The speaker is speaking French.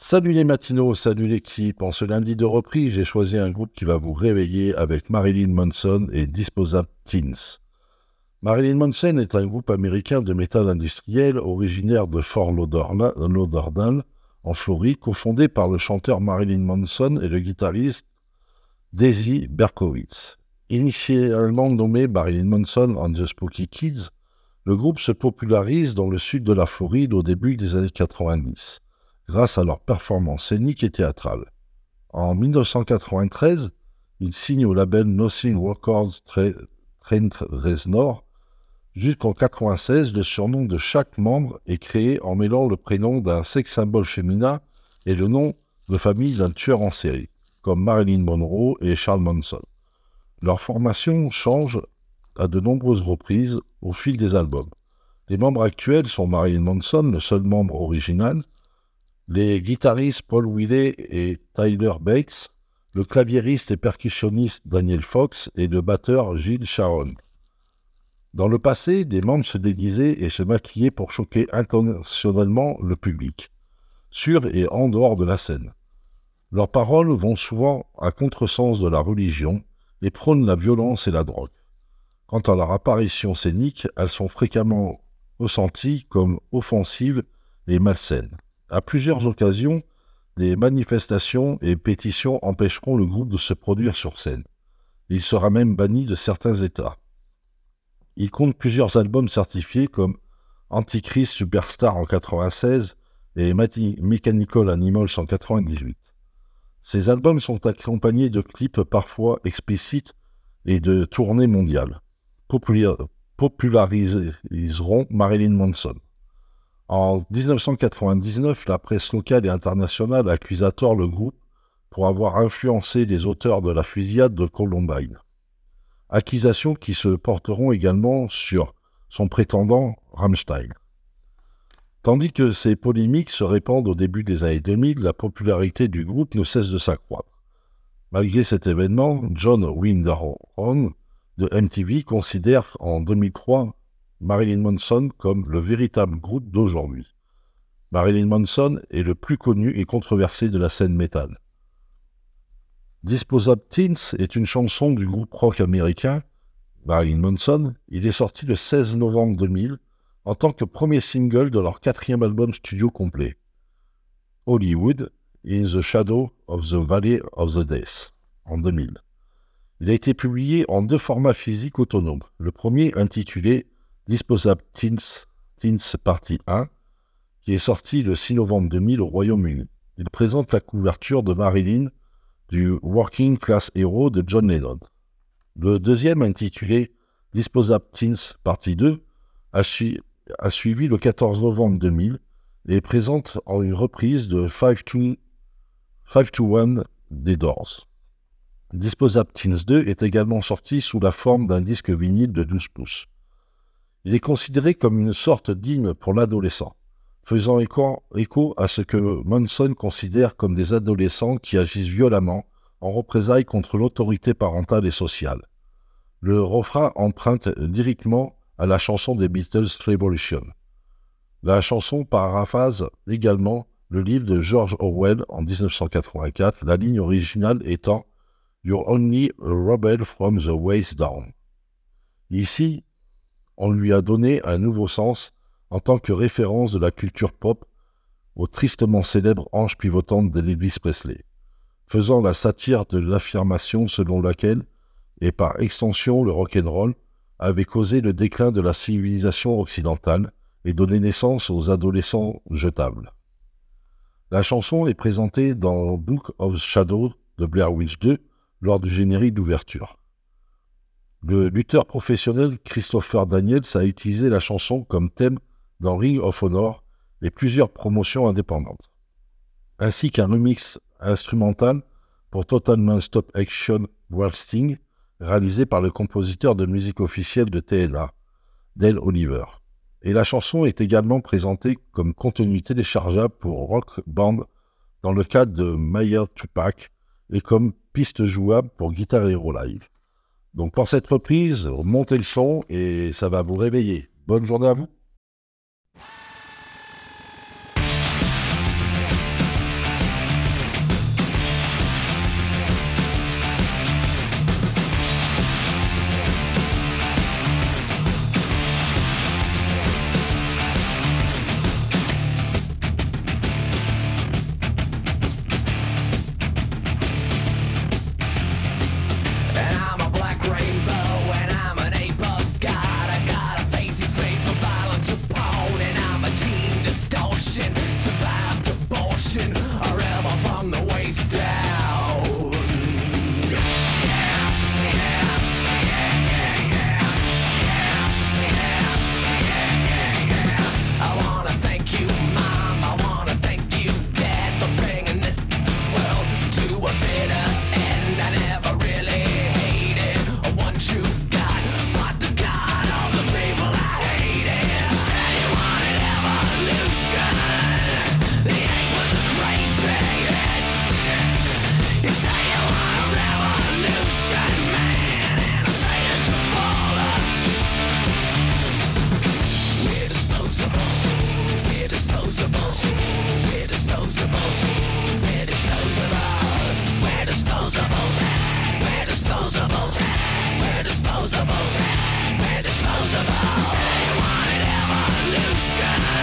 Salut les matinos, salut l'équipe. En ce lundi de reprise, j'ai choisi un groupe qui va vous réveiller avec Marilyn Manson et Disposable Teens. Marilyn Manson est un groupe américain de métal industriel originaire de Fort Lauderdale, en Floride, cofondé par le chanteur Marilyn Manson et le guitariste Daisy Berkowitz. Initialement nommé Marilyn Manson and the Spooky Kids, le groupe se popularise dans le sud de la Floride au début des années 90 grâce à leur performance scénique et théâtrale. En 1993, ils signent au label Nothing Records Trent Reznor. Jusqu'en 1996, le surnom de chaque membre est créé en mêlant le prénom d'un sex symbole féminin et le nom de famille d'un tueur en série, comme Marilyn Monroe et Charles Manson. Leur formation change à de nombreuses reprises au fil des albums. Les membres actuels sont Marilyn Manson, le seul membre original, les guitaristes Paul Willey et Tyler Bates, le claviériste et percussionniste Daniel Fox et le batteur Gilles Sharon. Dans le passé, des membres se déguisaient et se maquillaient pour choquer intentionnellement le public, sur et en dehors de la scène. Leurs paroles vont souvent à contresens de la religion et prônent la violence et la drogue. Quant à leur apparition scénique, elles sont fréquemment ressenties comme offensives et malsaines. À plusieurs occasions, des manifestations et pétitions empêcheront le groupe de se produire sur scène. Il sera même banni de certains États. Il compte plusieurs albums certifiés comme Antichrist Superstar en 96 et Mechanical Animals en 98. Ces albums sont accompagnés de clips parfois explicites et de tournées mondiales. populariseront Marilyn Manson. En 1999, la presse locale et internationale accuse tort le groupe pour avoir influencé les auteurs de la fusillade de Columbine. Accusations qui se porteront également sur son prétendant Rammstein. Tandis que ces polémiques se répandent au début des années 2000, la popularité du groupe ne cesse de s'accroître. Malgré cet événement, John Winderhorn de MTV considère en 2003 Marilyn Manson comme le véritable groupe d'aujourd'hui. Marilyn Manson est le plus connu et controversé de la scène métal. Disposable Teens est une chanson du groupe rock américain Marilyn Manson. Il est sorti le 16 novembre 2000 en tant que premier single de leur quatrième album studio complet, Hollywood in the Shadow of the Valley of the Death, en 2000. Il a été publié en deux formats physiques autonomes. Le premier intitulé Disposable Teens, Teens Partie 1, qui est sorti le 6 novembre 2000 au Royaume-Uni. Il présente la couverture de Marilyn du Working Class Hero de John Lennon. Le deuxième, intitulé Disposable Teens Partie 2, a, suivi le 14 novembre 2000 et présente en une reprise de 5 to, 5 to 1 des Doors. Disposable Teens 2 est également sorti sous la forme d'un disque vinyle de 12 pouces. Il est considéré comme une sorte d'hymne pour l'adolescent, faisant écho, à ce que Manson considère comme des adolescents qui agissent violemment en représailles contre l'autorité parentale et sociale. Le refrain emprunte lyriquement à la chanson des Beatles Revolution. La chanson paraphrase également le livre de George Orwell en 1984, la ligne originale étant You're only a rebel from the waist down. Ici, on lui a donné un nouveau sens en tant que référence de la culture pop au tristement célèbre ange pivotante d'Elvis Presley, faisant la satire de l'affirmation selon laquelle, et par extension le rock'n'roll, avait causé le déclin de la civilisation occidentale et donné naissance aux adolescents jetables. La chanson est présentée dans Book of Shadow de Blair Witch 2 lors du générique d'ouverture. Le lutteur professionnel Christopher Daniels a utilisé la chanson comme thème dans Ring of Honor et plusieurs promotions indépendantes, ainsi qu'un remix instrumental pour Total Non-Stop Action World Sting, réalisé par le compositeur de musique officielle de TNA, Dale Oliver. Et la chanson est également présentée comme contenu téléchargeable pour Rock Band dans le cadre de Mayer Tupac et comme piste jouable pour Guitar Hero Live. Donc pour cette reprise, montez le son et ça va vous réveiller. Bonne journée à vous. action disposables. We're disposable. We're disposable. We're disposable. We're disposable. We're disposable. Say you want evolution.